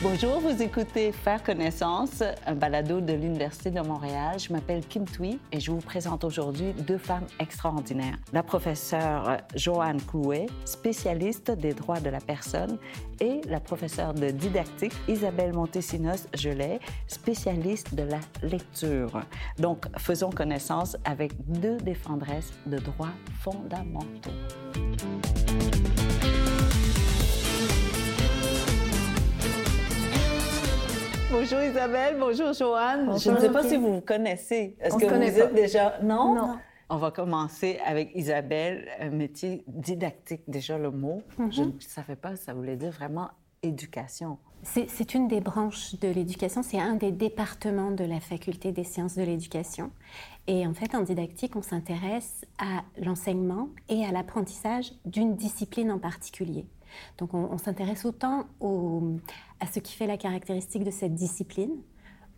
Bonjour, vous écoutez Faire connaissance, un balado de l'Université de Montréal. Je m'appelle Kim Thuy et je vous présente aujourd'hui deux femmes extraordinaires. La professeure Joanne Clouet, spécialiste des droits de la personne, et la professeure de didactique Isabelle Montesinos-Gelais, spécialiste de la lecture. Donc, faisons connaissance avec deux défendresses de droits fondamentaux. Bonjour Isabelle, bonjour Joanne. Je ne sais pas si vous vous connaissez. Est-ce que vous êtes déjà... Non? non? On va commencer avec Isabelle, un métier didactique, déjà le mot. Mm-hmm. Je ne savais pas, ça voulait dire vraiment éducation. C'est une des branches de l'éducation, c'est un des départements de la faculté des sciences de l'éducation. Et en fait, en didactique, on s'intéresse à l'enseignement et à l'apprentissage d'une discipline en particulier. Donc on, s'intéresse autant à ce qui fait la caractéristique de cette discipline.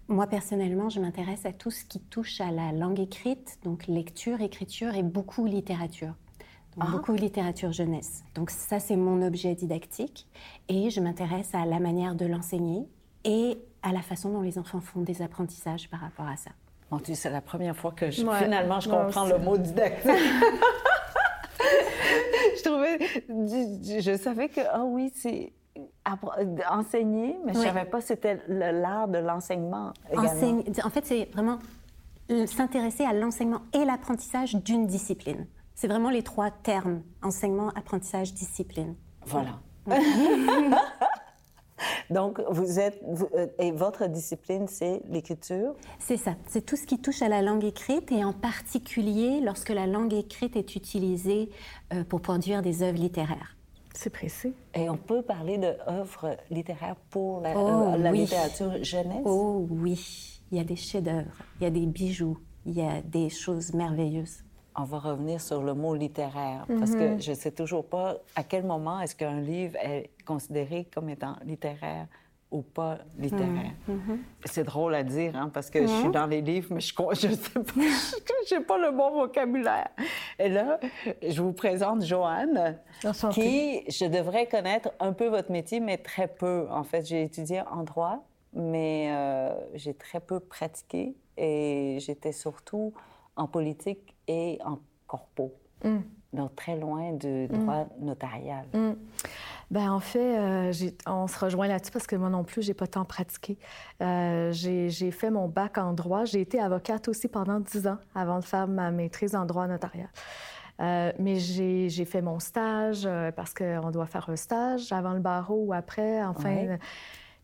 Moi, personnellement, je m'intéresse à tout ce qui touche à la langue écrite, donc lecture, écriture et beaucoup littérature. Donc, ah. Beaucoup littérature jeunesse. Donc ça, c'est mon objet didactique. Et je m'intéresse à la manière de l'enseigner et à la façon dont les enfants font des apprentissages par rapport à ça. Mon Dieu, c'est la première fois que finalement je comprends le mot didactique. je trouvais, je, savais que, ah oui, c'est enseigner, mais je ne savais pas c'était l'art de l'enseignement. En fait, c'est vraiment s'intéresser à l'enseignement et l'apprentissage d'une discipline. C'est vraiment les trois termes enseignement, apprentissage, discipline. Voilà. Donc, vous êtes, euh, et votre discipline, c'est l'écriture? C'est ça. C'est tout ce qui touche à la langue écrite et en particulier lorsque la langue écrite est utilisée euh, pour produire des œuvres littéraires. C'est précis. Et on peut parler d'œuvres littéraires pour la, oh, euh, littérature jeunesse? Oh oui. Il y a des chefs-d'œuvre, il y a des bijoux, il y a des choses merveilleuses on va revenir sur le mot littéraire, parce que mhm. je ne sais toujours pas à quel moment est-ce qu'un livre est considéré comme étant littéraire ou pas littéraire. Mhm. Mhm. C'est drôle à dire, hein, parce que je suis dans les livres, mais je ne sais pas, n'ai pas le bon vocabulaire. Et là, je vous présente Joanne, qui, je devrais connaître un peu votre métier, mais très peu. En fait, j'ai étudié en droit, mais euh, j'ai très peu pratiqué et j'étais surtout en politique et en corpo. Mm. Donc, très loin du mm. droit notarial. Mm. Ben en fait, euh, on se rejoint là-dessus parce que moi non plus, j'ai pas tant pratiqué. Euh, j'ai fait mon bac en droit. J'ai été avocate aussi pendant dix ans avant de faire ma maîtrise en droit notarial. Euh, mais j'ai fait mon stage parce qu'on doit faire un stage avant le barreau ou après. Enfin,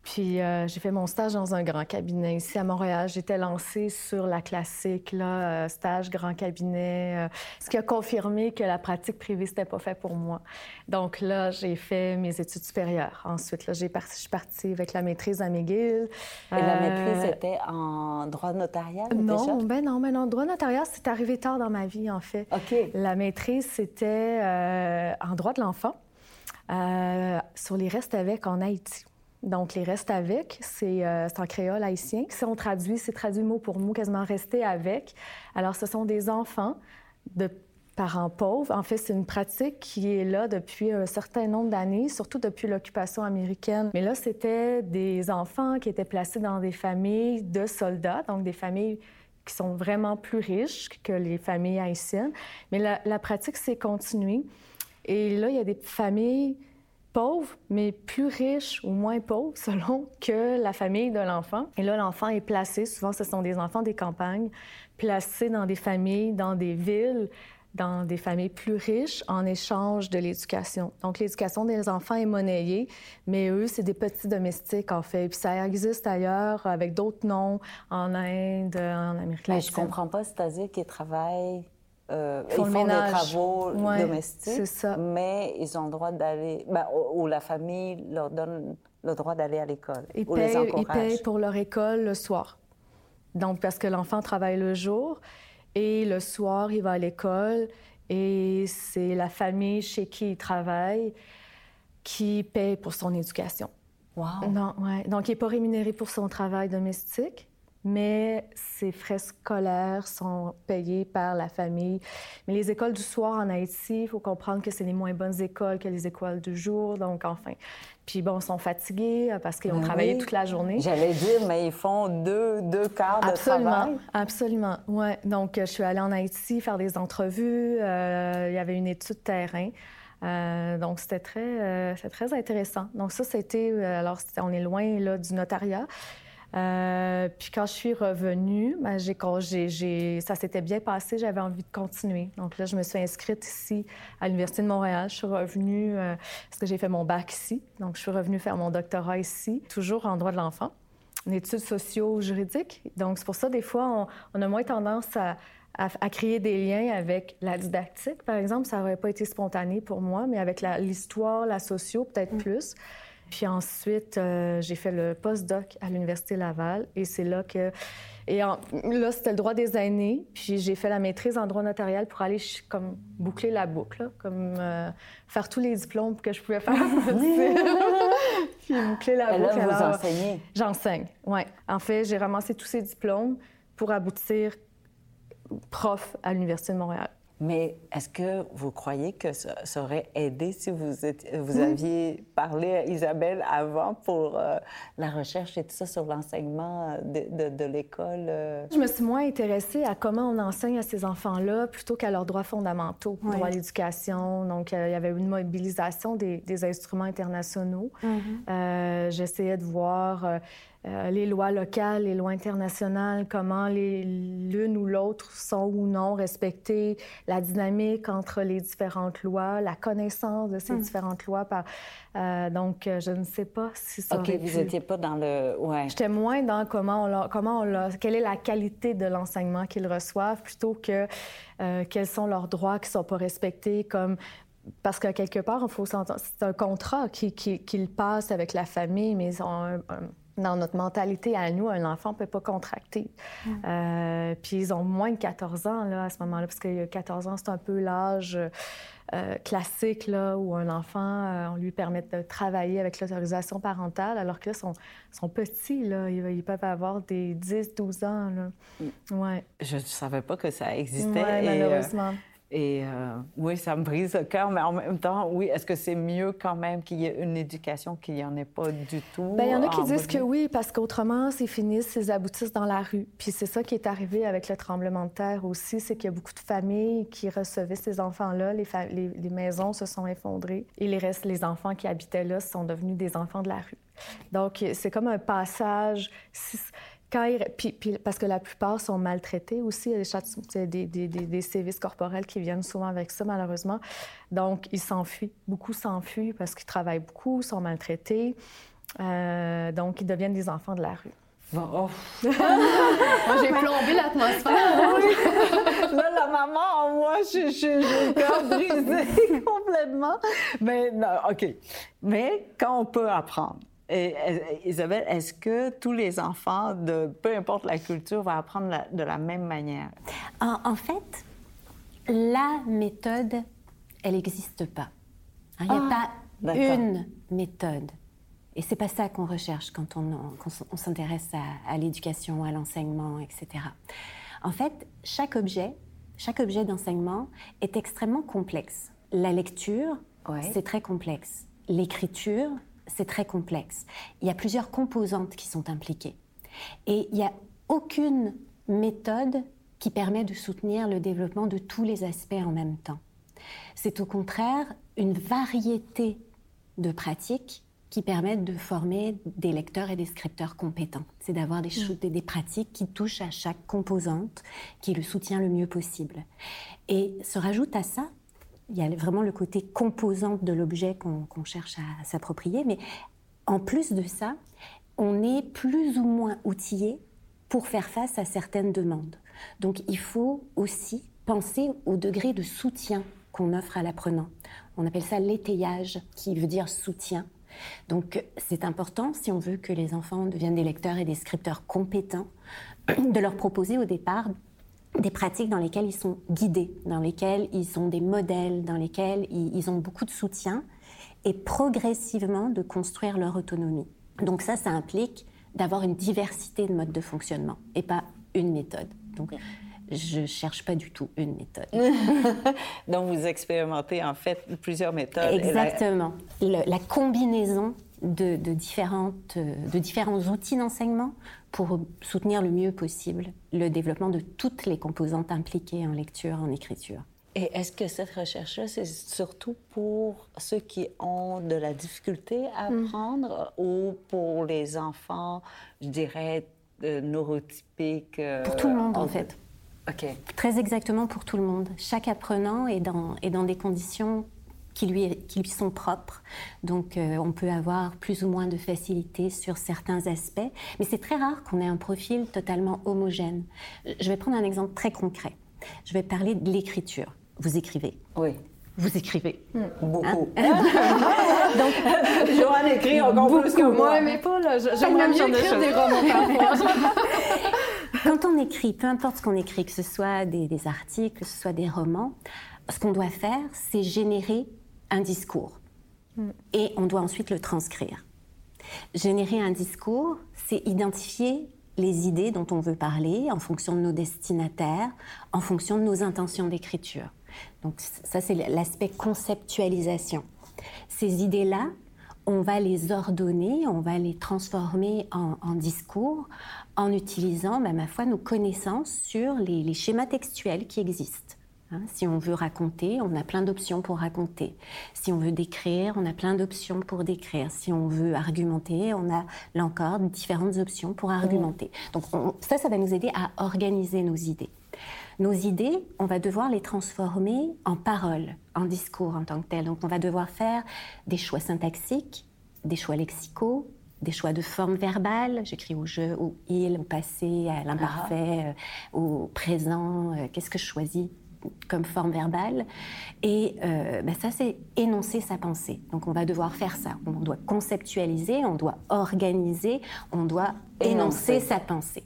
puis euh, j'ai fait mon stage dans un grand cabinet ici à Montréal. J'étais lancée sur la classique, là, euh, stage grand cabinet, euh, ce qui a confirmé que la pratique privée, c'était pas fait pour moi. Donc là, j'ai fait mes études supérieures. Ensuite, là, j'ai parti, je suis partie avec la maîtrise à McGill. Et la maîtrise était en droit notarial non, déjà? Ben non, ben non. Droit notarial, c'est arrivé tard dans ma vie, en fait. OK. La maîtrise, c'était en droit de l'enfant sur les restes avec en Haïti. Donc, les restes avec, euh, c'est en créole haïtien. Si on traduit, c'est traduit mot pour mot, quasiment rester avec. Alors, ce sont des enfants de parents pauvres. En fait, c'est une pratique qui est là depuis un certain nombre d'années, surtout depuis l'occupation américaine. Mais là, c'était des enfants qui étaient placés dans des familles de soldats, donc des familles qui sont vraiment plus riches que les familles haïtiennes. Mais la, la pratique s'est continuée. Et là, il y a des familles pauvres, mais plus riches ou moins pauvres selon que la famille de l'enfant. Et là, l'enfant est placé, souvent ce sont des enfants des campagnes, placés dans des familles, dans des villes, dans des familles plus riches en échange de l'éducation. Donc, l'éducation des enfants est monnayée, mais eux, c'est des petits domestiques, en fait. Puis ça existe ailleurs avec d'autres noms, en Inde, en Amérique latine. Mais je comprends pas, c'est-à-dire qu'ils travaillent euh, ils font, des travaux domestiques, ça. mais ils ont le droit d'aller, ben, ou, la famille leur donne le droit d'aller à l'école. Ils, payent, ils payent pour leur école le soir. Donc, parce que l'enfant travaille le jour et le soir, il va à l'école et c'est la famille chez qui il travaille qui paye pour son éducation. Wow. Non, ouais. Donc, il n'est pas rémunéré pour son travail domestique, mais ses frais scolaires sont payés par la famille. Mais les écoles du soir en Haïti, il faut comprendre que c'est les moins bonnes écoles que les écoles du jour. Donc, enfin. Puis bon, ils sont fatigués euh, parce qu'ils ont ben travaillé toute la journée. J'allais dire, mais ils font deux, deux quarts de absolument, travail. Absolument, oui. Donc, je suis allée en Haïti faire des entrevues. Euh, il y avait une étude terrain. Euh, donc, c'était très, très intéressant. Donc, ça, c'était... alors, on est loin là, du notariat. Euh, puis quand je suis revenue, ben, ça s'était bien passé, j'avais envie de continuer. Donc là, je me suis inscrite ici à l'Université de Montréal. Je suis revenue euh, parce que j'ai fait mon bac ici. Donc je suis revenue faire mon doctorat ici, toujours en droit de l'enfant, en études socio-juridiques. Donc c'est pour ça, des fois, on, a moins tendance à, à, créer des liens avec la didactique, par exemple. Ça n'aurait pas été spontané pour moi, mais avec l'histoire, la, socio, peut-être mm. plus. Puis ensuite, euh, j'ai fait le postdoc à l'Université Laval et c'est là que... Et là, c'était le droit des aînés. Puis j'ai fait la maîtrise en droit notarial pour aller comme boucler la boucle, comme euh, faire tous les diplômes que je pouvais faire. puis boucler la boucle. Là, vous enseignez? J'enseigne, oui. En fait, j'ai ramassé tous ces diplômes pour aboutir prof à l'Université de Montréal. Mais est-ce que vous croyez que ça, aurait aidé si vous, vous aviez parlé à Isabelle avant pour euh, la recherche et tout ça sur l'enseignement de, de, l'école? Euh? Je me suis moins intéressée à comment on enseigne à ces enfants-là plutôt qu'à leurs droits fondamentaux, droit à l'éducation. Donc, euh, il y avait une mobilisation des, des instruments internationaux. Mm-hmm. J'essayais de voir euh, les lois locales, les lois internationales, comment l'une ou l'autre sont ou non respectées, la dynamique entre les différentes lois, la connaissance de ces hmm. différentes lois. Par, euh, donc, euh, je ne sais pas si ça OK, vous n'étiez pas dans le... Ouais. J'étais moins dans comment on, comment on quelle est la qualité de l'enseignement qu'ils reçoivent plutôt que quels sont leurs droits qui ne sont pas respectés, comme parce que quelque part, c'est un contrat qu'ils qui, passe avec la famille, mais ils ont un dans notre mentalité à nous, un enfant ne peut pas contracter. Mm. Euh, puis ils ont moins de 14 ans là, à ce moment-là, parce que 14 ans, c'est un peu l'âge euh, classique là, où un enfant, euh, on lui permet de travailler avec l'autorisation parentale, alors que là, ils sont, sont petits, là, ils, peuvent avoir des 10, 12 ans. Là. Mm. Ouais. Je ne savais pas que ça existait. Ouais, malheureusement. Et euh, oui, ça me brise le cœur, mais en même temps, oui, est-ce que c'est mieux quand même qu'il y ait une éducation qu'il n'y en ait pas du tout? Bien, il y en a qui disent que oui, parce qu'autrement, c'est fini, c'est aboutissent dans la rue. Puis c'est ça qui est arrivé avec le tremblement de terre aussi, c'est qu'il y a beaucoup de familles qui recevaient ces enfants-là. Les, les, maisons se sont effondrées et les, restes, les enfants qui habitaient là sont devenus des enfants de la rue. Donc, c'est comme un passage parce que la plupart sont maltraités aussi, il y a des, des, des, sévices corporels qui viennent souvent avec ça, malheureusement. Donc, ils s'enfuient. Beaucoup s'enfuient parce qu'ils travaillent beaucoup, sont maltraités. Euh, donc, ils deviennent des enfants de la rue. Oh. moi, j'ai plombé l'atmosphère. Là, la maman moi, je suis brisé complètement. Mais non, OK. Mais quand on peut apprendre, et, Isabelle, est-ce que tous les enfants, de peu importe la culture, vont apprendre de la même manière? En, fait, la méthode, elle n'existe pas. Il n'y a ah, pas une méthode. Et c'est pas ça qu'on recherche quand on, on s'intéresse à, l'éducation, à l'enseignement, etc. En fait, chaque objet, chaque objet d'enseignement est extrêmement complexe. La lecture, c'est très complexe. L'écriture, c'est très complexe. Il y a plusieurs composantes qui sont impliquées. Et il n'y a aucune méthode qui permet de soutenir le développement de tous les aspects en même temps. C'est au contraire une variété de pratiques qui permettent de former des lecteurs et des scripteurs compétents. C'est d'avoir des, des, pratiques qui touchent à chaque composante, qui le soutient le mieux possible. Et se rajoute à ça il y a vraiment le côté composante de l'objet qu'on cherche à, s'approprier, mais en plus de ça, on est plus ou moins outillé pour faire face à certaines demandes. Donc il faut aussi penser au degré de soutien qu'on offre à l'apprenant. On appelle ça l'étayage, qui veut dire soutien. Donc c'est important, si on veut que les enfants deviennent des lecteurs et des scripteurs compétents, de leur proposer au départ des pratiques dans lesquelles ils sont guidés, dans lesquelles ils ont des modèles, dans lesquelles ils ont beaucoup de soutien, et progressivement de construire leur autonomie. Donc ça, ça implique d'avoir une diversité de modes de fonctionnement et pas une méthode. Donc, je ne cherche pas du tout une méthode. Donc, vous expérimentez en fait plusieurs méthodes. Exactement. La, combinaison de, différentes, de différents outils d'enseignement pour soutenir le mieux possible le développement de toutes les composantes impliquées en lecture, en écriture. Et est-ce que cette recherche-là, c'est surtout pour ceux qui ont de la difficulté à mm. apprendre ou pour les enfants, je dirais, neurotypiques? Euh, pour tout le monde, en fait. OK. Très exactement pour tout le monde. Chaque apprenant est dans, est dans des conditions qui lui, qui lui sont propres. Donc, euh, on peut avoir plus ou moins de facilité sur certains aspects, mais c'est très rare qu'on ait un profil totalement homogène. Je vais prendre un exemple très concret. Je vais parler de l'écriture vous écrivez. Oui. Vous écrivez. Hmm. Beaucoup. Hein? Donc, Joanne écrit encore beaucoup. plus que moi. mais pas là. J'aimerais mieux écrire des romans Quand on écrit, peu importe ce qu'on écrit, que ce soit des, articles, que ce soit des romans, ce qu'on doit faire, c'est générer un discours. Hmm. Et on doit ensuite le transcrire. Générer un discours, c'est identifier les idées dont on veut parler en fonction de nos destinataires, en fonction de nos intentions d'écriture. Donc ça, c'est l'aspect conceptualisation. Ces idées-là, on va les ordonner, on va les transformer en, discours en utilisant, ben, ma foi, nos connaissances sur les schémas textuels qui existent. Hein, si on veut raconter, on a plein d'options pour raconter. Si on veut décrire, on a plein d'options pour décrire. Si on veut argumenter, on a là encore différentes options pour argumenter. Donc ça, ça va nous aider à organiser nos idées. Nos idées, on va devoir les transformer en paroles, en discours en tant que tel. Donc on va devoir faire des choix syntaxiques, des choix lexicaux, des choix de forme verbale. J'écris au je, au il, au passé, à l'imparfait, ah. euh, au présent. Euh, qu'est-ce que je choisis? Comme forme verbale. Et euh, bah, ça, c'est énoncer sa pensée. Donc on va devoir faire ça. On doit conceptualiser, on doit organiser, on doit énoncer sa pensée.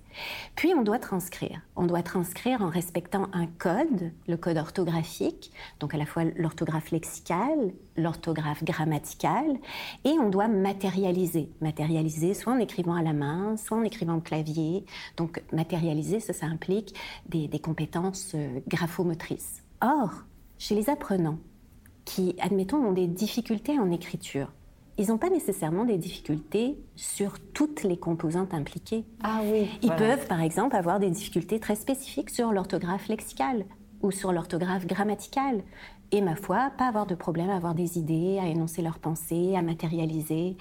Puis on doit transcrire. On doit transcrire en respectant un code, le code orthographique, donc à la fois l'orthographe lexicale, l'orthographe grammaticale, et on doit matérialiser. Matérialiser soit en écrivant à la main, soit en écrivant au clavier. Donc matérialiser, ça, ça implique des, compétences euh, graphomotrices. Or, chez les apprenants qui, admettons, ont des difficultés en écriture, ils n'ont pas nécessairement des difficultés sur toutes les composantes impliquées. Ah oui. Ils peuvent, par exemple, avoir des difficultés très spécifiques sur l'orthographe lexicale ou sur l'orthographe grammaticale. Et ma foi, pas avoir de problème à avoir des idées, à énoncer leurs pensées, à matérialiser.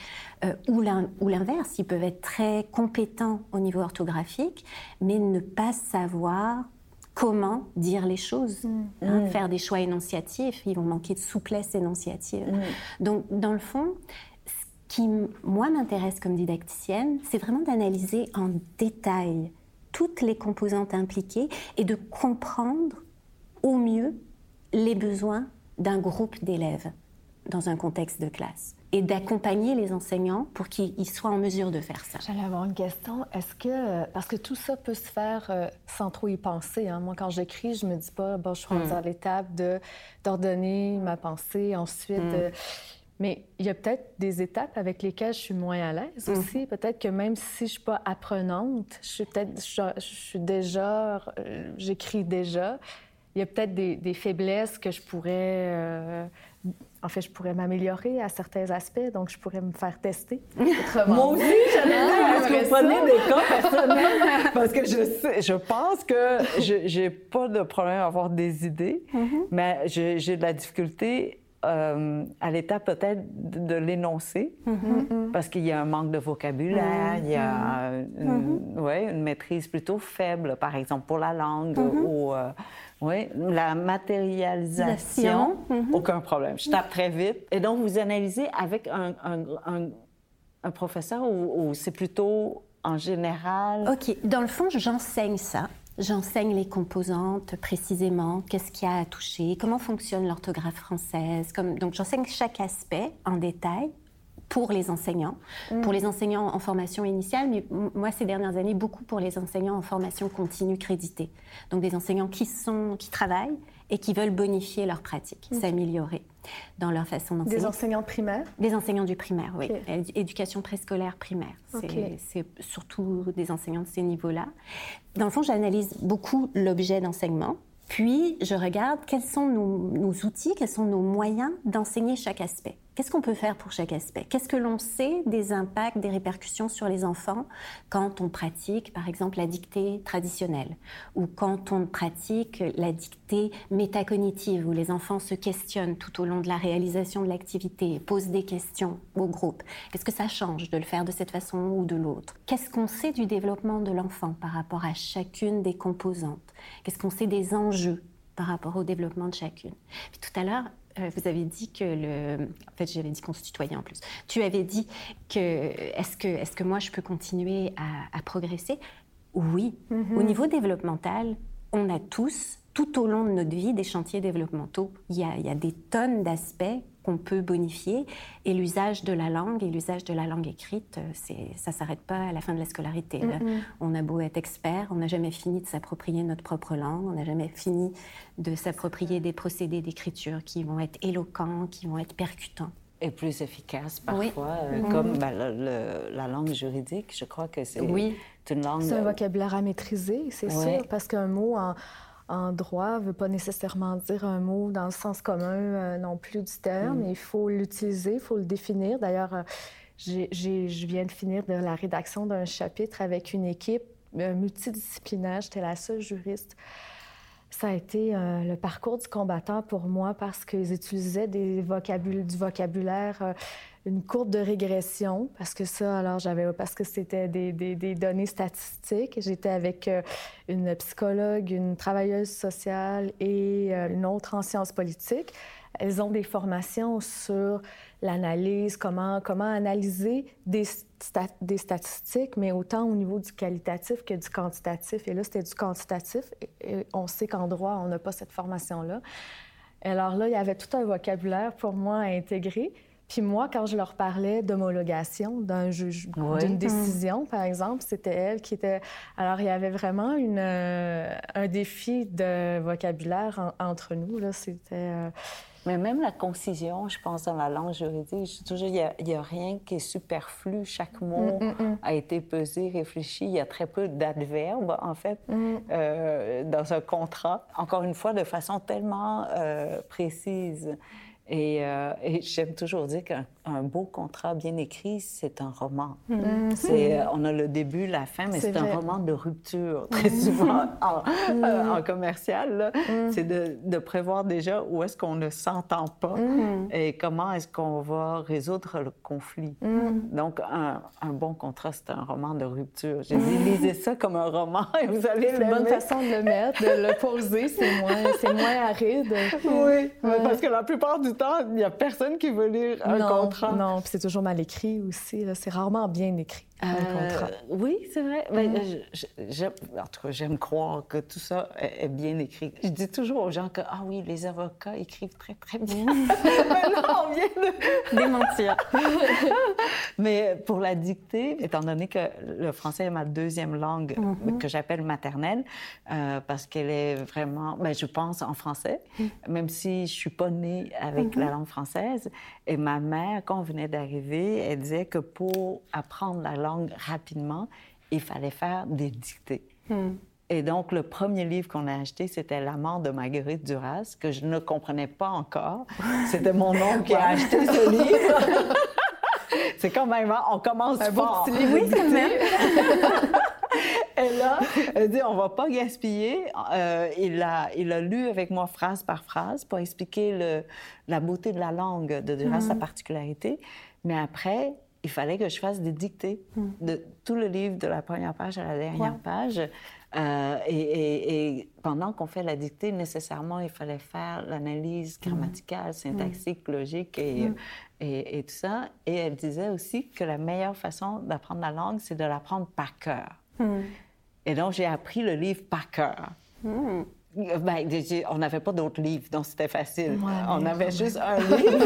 Euh, ou l'inverse, ils peuvent être très compétents au niveau orthographique, mais ne pas savoir comment dire les choses, mm. Hein, mm. faire des choix énonciatifs, ils vont manquer de souplesse énonciative. Mm. Donc, dans le fond, qui, moi, m'intéresse comme didacticienne, c'est vraiment d'analyser en détail toutes les composantes impliquées et de comprendre au mieux les besoins d'un groupe d'élèves dans un contexte de classe et d'accompagner les enseignants pour qu'ils soient en mesure de faire ça. J'allais avoir une question. Est-ce que, parce que tout ça peut se faire euh, sans trop y penser. Hein. Moi, quand j'écris, je me dis pas, bon, je suis hmm. à l'étape de d'ordonner ma pensée, ensuite. Hmm. Euh, mais il y a peut-être des étapes avec lesquelles je suis moins à l'aise mm. aussi. Peut-être que même si je suis pas apprenante, je suis peut-être, je, suis déjà, euh, j'écris déjà. Il y a peut-être des, faiblesses que je pourrais, euh, en fait, je pourrais m'améliorer à certains aspects, donc je pourrais me faire tester. Moi aussi, j'allais dire, des cas personnels? Parce que je, je pense que je n'ai pas de problème à avoir des idées, mm-hmm. mais j'ai de la difficulté euh, à l'état peut-être de, l'énoncer, mm-hmm. parce qu'il y a un manque de vocabulaire, il y a mm-hmm. une, mm-hmm. ouais, une, maîtrise plutôt faible, par exemple pour la langue ou euh, ouais, la matérialisation, aucun problème. Je tape très vite. Et donc, vous analysez avec un, un, un professeur ou, ou c'est plutôt en général? OK. Dans le fond, j'enseigne ça. J'enseigne les composantes précisément, qu'est-ce qu'il y a à toucher, comment fonctionne l'orthographe française. Comme... Donc j'enseigne chaque aspect en détail pour les enseignants, mm. pour les enseignants en formation initiale, mais moi ces dernières années beaucoup pour les enseignants en formation continue créditée. Donc des enseignants qui sont qui travaillent et qui veulent bonifier leur pratique, s'améliorer. dans leur façon d'enseigner. Des enseignants primaires? Des enseignants du primaire, oui. Éducation préscolaire primaire. C'est surtout des enseignants de ces niveaux-là. Dans le fond, j'analyse beaucoup l'objet d'enseignement. Puis, je regarde quels sont nos outils, quels sont nos moyens d'enseigner chaque aspect. Qu'est-ce qu'on peut faire pour chaque aspect? Qu'est-ce que l'on sait des impacts, des répercussions sur les enfants quand on pratique, par exemple, la dictée traditionnelle? Ou quand on pratique la dictée métacognitive où les enfants se questionnent tout au long de la réalisation de l'activité, posent des questions au groupe? Qu'est-ce que ça change de le faire de cette façon ou de l'autre? Qu'est-ce qu'on sait du développement de l'enfant par rapport à chacune des composantes? Qu'est-ce qu'on sait des enjeux par rapport au développement de chacune? Tout à l'heure, euh, vous avez dit que le. En fait, j'avais dit qu'on se tutoyait en plus. Tu avais dit que est-ce que, est que moi je peux continuer à, progresser? Oui. Mm-hmm. Au niveau développemental, on a tous, tout au long de notre vie, des chantiers développementaux. Il y a, il y a des tonnes d'aspects qu'on peut bonifier. Et l'usage de la langue et l'usage de la langue écrite, euh, ça ne s'arrête pas à la fin de la scolarité. On a beau être expert, on n'a jamais fini de s'approprier notre propre langue, on n'a jamais fini de s'approprier des procédés d'écriture qui vont être éloquents, qui vont être percutants. Et plus efficaces parfois, euh, mm-hmm. comme ben, la langue juridique, je crois que c'est oui. une langue... C'est un vocabulaire à maîtriser, c'est sûr, parce qu'un mot en en droit ne veut pas nécessairement dire un mot dans le sens commun euh, non plus du terme. Mm. Il faut l'utiliser, il faut le définir. D'ailleurs, euh, je viens de finir de la rédaction d'un chapitre avec une équipe euh, multidisciplinaire. J'étais la seule juriste. Ça a été le parcours du combattant pour moi parce qu'ils utilisaient des du vocabulaire une courbe de régression, parce que ça, alors j'avais, parce que c'était des, des, données statistiques. J'étais avec euh, une psychologue, une travailleuse sociale et euh, une autre en sciences politiques. Elles ont des formations sur l'analyse, comment, comment analyser des, des statistiques, mais autant au niveau du qualitatif que du quantitatif. Et là, c'était du quantitatif. On sait qu'en droit, on n'a pas cette formation-là. Alors là, il y avait tout un vocabulaire pour moi à intégrer. Puis moi, quand je leur parlais d'homologation, d'un juge, d'une décision, par exemple, c'était elle qui était. Alors, il y avait vraiment une, euh, un défi de vocabulaire entre nous. Là, c'était. Euh, Mais même la concision, je pense, dans la langue juridique, toujours, il n'y a, rien qui est superflu. Chaque mot mm, mm, mm. a été pesé, réfléchi. Il y a très peu d'adverbes, en fait, euh, dans un contrat. Encore une fois, de façon tellement précise. Euh, et, j'aime toujours dire qu'un beau contrat bien écrit, c'est un roman. Mm-hmm. C'est, euh, on a le début, la fin, mais c'est, un roman de rupture, très mm-hmm. souvent en, euh, mm-hmm. commercial. C'est de, prévoir déjà où est-ce qu'on ne s'entend pas et comment est-ce qu'on va résoudre le conflit. Donc, un, bon contrat, c'est un roman de rupture. J'ai dit, lisez ça comme un roman et vous allez C'est une bonne façon de le mettre, de le poser, c'est moins, c'est moins aride. Oui, parce que la plupart du il n'y a personne qui veut lire un contrat. Non, puis c'est toujours mal écrit aussi. C'est rarement bien écrit. Euh, oui, c'est vrai. Mais, mm. en tout cas, j'aime croire que tout ça est, bien écrit. Je dis toujours aux gens que, ah oui, les avocats écrivent très, très bien. Mm. Maintenant, on vient de démentir. Mais pour la dictée, étant donné que le français est ma deuxième langue mm-hmm. que j'appelle maternelle, euh, parce qu'elle est vraiment, ben, je pense en français, même si je suis pas née avec la mm-hmm. langue française. Et ma mère, quand on venait d'arriver, elle disait que pour apprendre la langue rapidement, il fallait faire des dictées. Hmm. Et donc, le premier livre qu'on a acheté, c'était La mort de Marguerite Duras, que je ne comprenais pas encore. C'était mon oncle qui a acheté ce livre. C'est quand même, hein, on commence Un fort. Beau petit livre, oui, quand même. Et là, elle dit, on va pas gaspiller. Euh, il, a, il a lu avec moi phrase par phrase pour expliquer le, la beauté de la langue de Duras, sa hmm. particularité. Mais après, il fallait que je fasse des dictées hmm. de tout le livre, de la première page à la dernière page. Euh, et, pendant qu'on fait la dictée, nécessairement, il fallait faire l'analyse hmm. grammaticale, syntaxique, hmm. logique et, et, tout ça. Et elle disait aussi que la meilleure façon d'apprendre la langue, c'est de l'apprendre par cœur. Et donc, j'ai appris le livre par cœur. Ben, on n'avait pas d'autres livres, donc c'était facile. on avait juste un livre.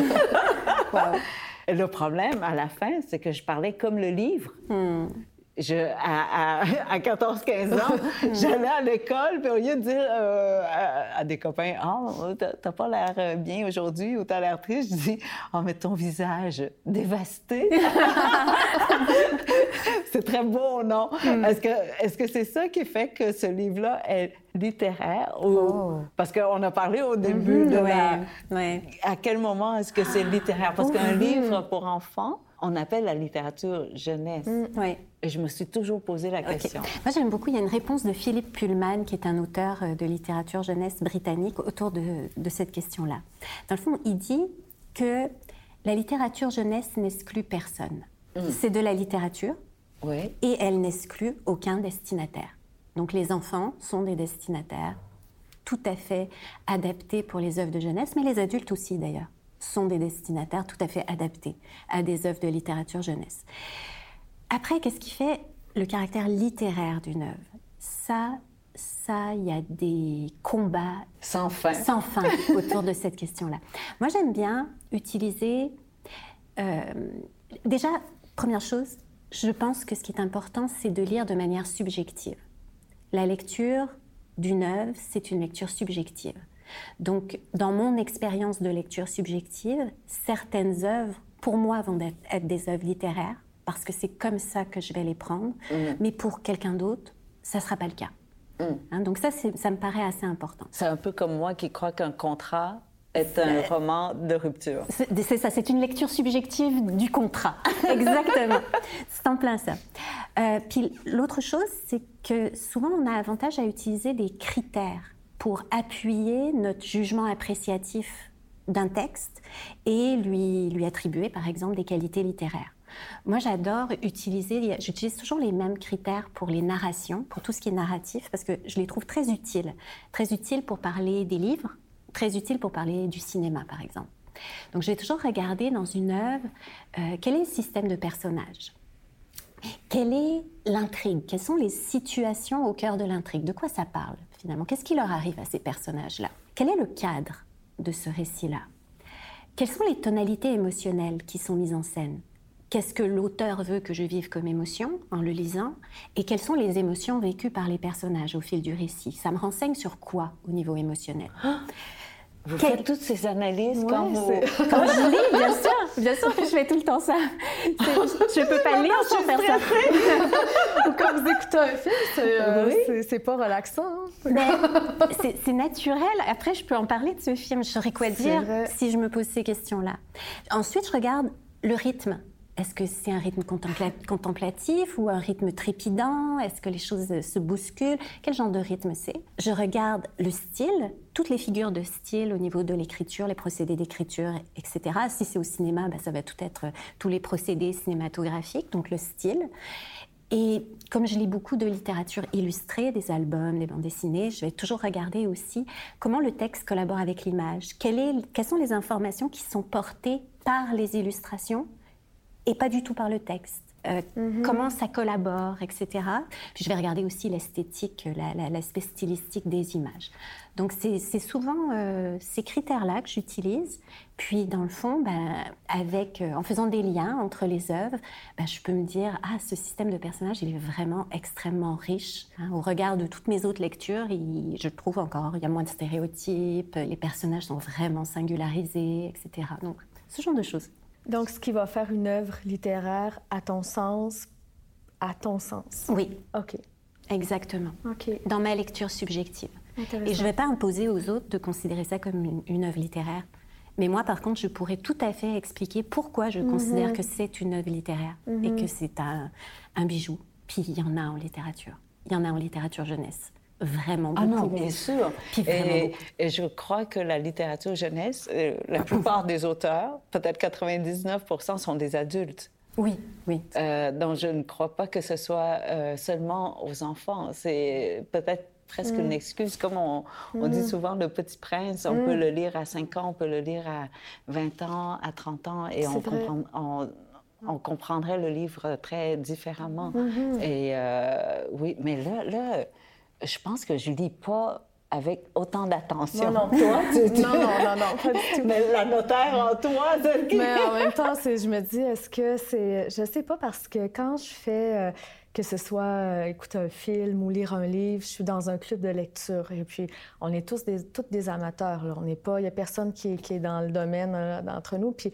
Le problème, à la fin, c'est que je parlais comme le livre. Hmm. Je, à, à, 14-15 ans, j'allais à l'école, puis au lieu de dire euh, à, des copains, « Oh, t'as pas l'air euh, bien aujourd'hui ou t'as l'air triste », je dis, « Oh, mais ton visage dévasté! » C'est très beau, non? Hmm. Est-ce que est-ce que c'est ça qui fait que ce livre-là est littéraire? Ou... Oh. Parce qu'on a parlé au début de la... À quel moment est-ce que c'est littéraire? Parce qu'un livre pour enfants, on appelle la littérature jeunesse. Mm. Et je me suis toujours posé la question. Moi, j'aime beaucoup, il y a une réponse de Philippe Pullman, qui est un auteur euh, de littérature jeunesse britannique, autour de, cette question-là. Dans le fond, il dit que la littérature jeunesse n'exclut personne. Mm. C'est de la littérature oui. et elle n'exclut aucun destinataire. Donc les enfants sont des destinataires tout à fait adaptés pour les œuvres de jeunesse, mais les adultes aussi d'ailleurs sont des destinataires tout à fait adaptés à des œuvres de littérature jeunesse. Après, qu'est-ce qui fait le caractère littéraire d'une œuvre? Ça, ça, il y a des combats sans fin, sans fin autour de cette question-là. Moi, j'aime bien utiliser. Euh, déjà, première chose, je pense que ce qui est important, c'est de lire de manière subjective. La lecture d'une œuvre, c'est une lecture subjective. Donc, dans mon expérience de lecture subjective, certaines œuvres, pour moi, vont être des œuvres littéraires, parce que c'est comme ça que je vais les prendre, mm. mais pour quelqu'un d'autre, ça ne sera pas le cas. Mm. Hein, donc ça, ça me paraît assez important. C'est un peu comme moi qui crois qu'un contrat est un roman de rupture. C'est ça, c'est une lecture subjective du contrat. Exactement. c'est en plein ça. Euh, puis l'autre chose, c'est que souvent on a avantage à utiliser des critères pour appuyer notre jugement appréciatif d'un texte et lui, lui attribuer par exemple des qualités littéraires. Moi, j'adore utiliser, j'utilise toujours les mêmes critères pour les narrations, pour tout ce qui est narratif, parce que je les trouve très utiles. Très utiles pour parler des livres, très utiles pour parler du cinéma, par exemple. Donc, j'ai toujours regardé dans une œuvre euh, quel est le système de personnages? Quelle est l'intrigue? Quelles sont les situations au cœur de l'intrigue? De quoi ça parle? Qu'est-ce qui leur arrive à ces personnages-là? Quel est le cadre de ce récit-là? Quelles sont les tonalités émotionnelles qui sont mises en scène? Qu'est-ce que l'auteur veut que je vive comme émotion en le lisant? Et quelles sont les émotions vécues par les personnages au fil du récit? Ça me renseigne sur quoi au niveau émotionnel? Ah vous faites toutes ces analyses quand vous... Quand je lis, bien sûr. Bien sûr que je fais tout le temps ça. Je ne peux pas lire sans faire ça. quand vous écoutez un film, c'est euh, pas relaxant. Hein. c'est naturel. Après, je peux en parler de ce film. Je saurais quoi dire si je me pose ces questions-là? Ensuite, je regarde le rythme. Est-ce que c'est un rythme contemplatif ou un rythme trépidant? Est-ce que les choses se bousculent? Quel genre de rythme c'est? Je regarde le style, toutes les figures de style au niveau de l'écriture, les procédés d'écriture, etc. Si c'est au cinéma, bah, ça va tout être tous les procédés cinématographiques, donc le style. Et comme je lis beaucoup de littérature illustrée, des albums, des bandes dessinées, je vais toujours regarder aussi comment le texte collabore avec l'image. quelles sont les informations qui sont portées par les illustrations? Et pas du tout par le texte. Euh, mhm. Comment ça collabore, etc. Puis je vais regarder aussi l'esthétique, l'aspect stylistique des images. Donc c'est souvent euh, ces critères-là que j'utilise. Puis dans le fond, ben, avec, euh, en faisant des liens entre les œuvres, ben, je peux me dire ah ce système de personnages il est vraiment extrêmement riche. Hein. Au regard de toutes mes autres lectures, je trouve encore il y a moins de stéréotypes, les personnages sont vraiment singularisés, etc. Donc ce genre de choses. Donc, ce qui va faire une œuvre littéraire, à ton sens, à ton sens. Oui. OK. Exactement. OK. Dans ma lecture subjective. Et je ne vais pas imposer aux autres de considérer ça comme une, œuvre littéraire. Mais moi, par contre, je pourrais tout à fait expliquer pourquoi je considère mhm. que c'est une œuvre littéraire et mhm. que c'est un, un bijou. Puis il y en a en littérature. Il y en a en littérature jeunesse vraiment beaucoup. Ah non, bien sûr. et, je crois que la littérature jeunesse, euh, la plupart des auteurs, peut-être 99 sont des adultes. Oui, oui. Euh, donc je ne crois pas que ce soit euh, seulement aux enfants. C'est peut-être presque une mm. excuse. Comme on, dit mm. souvent, Le Petit Prince, on peut mm. le lire à 5 ans, on peut le lire à 20 ans, à 30 ans, et on, comprend, on, comprendrait le livre très différemment. Mm-hmm. Et oui, mais là, là je pense que je lis pas avec autant d'attention. Non, non, toi, tu, non, non, non, non, pas du tout. Mais la notaire en toi, Mais en même temps, je me dis, est-ce que c'est... Je sais pas, parce que quand je fais... Euh, que ce soit euh, écouter un film ou lire un livre, je suis dans un club de lecture. Et puis, on est tous des, toutes des amateurs. Là. On n'est pas, il n'y a personne qui est, qui est, dans le domaine euh, d'entre nous. Puis,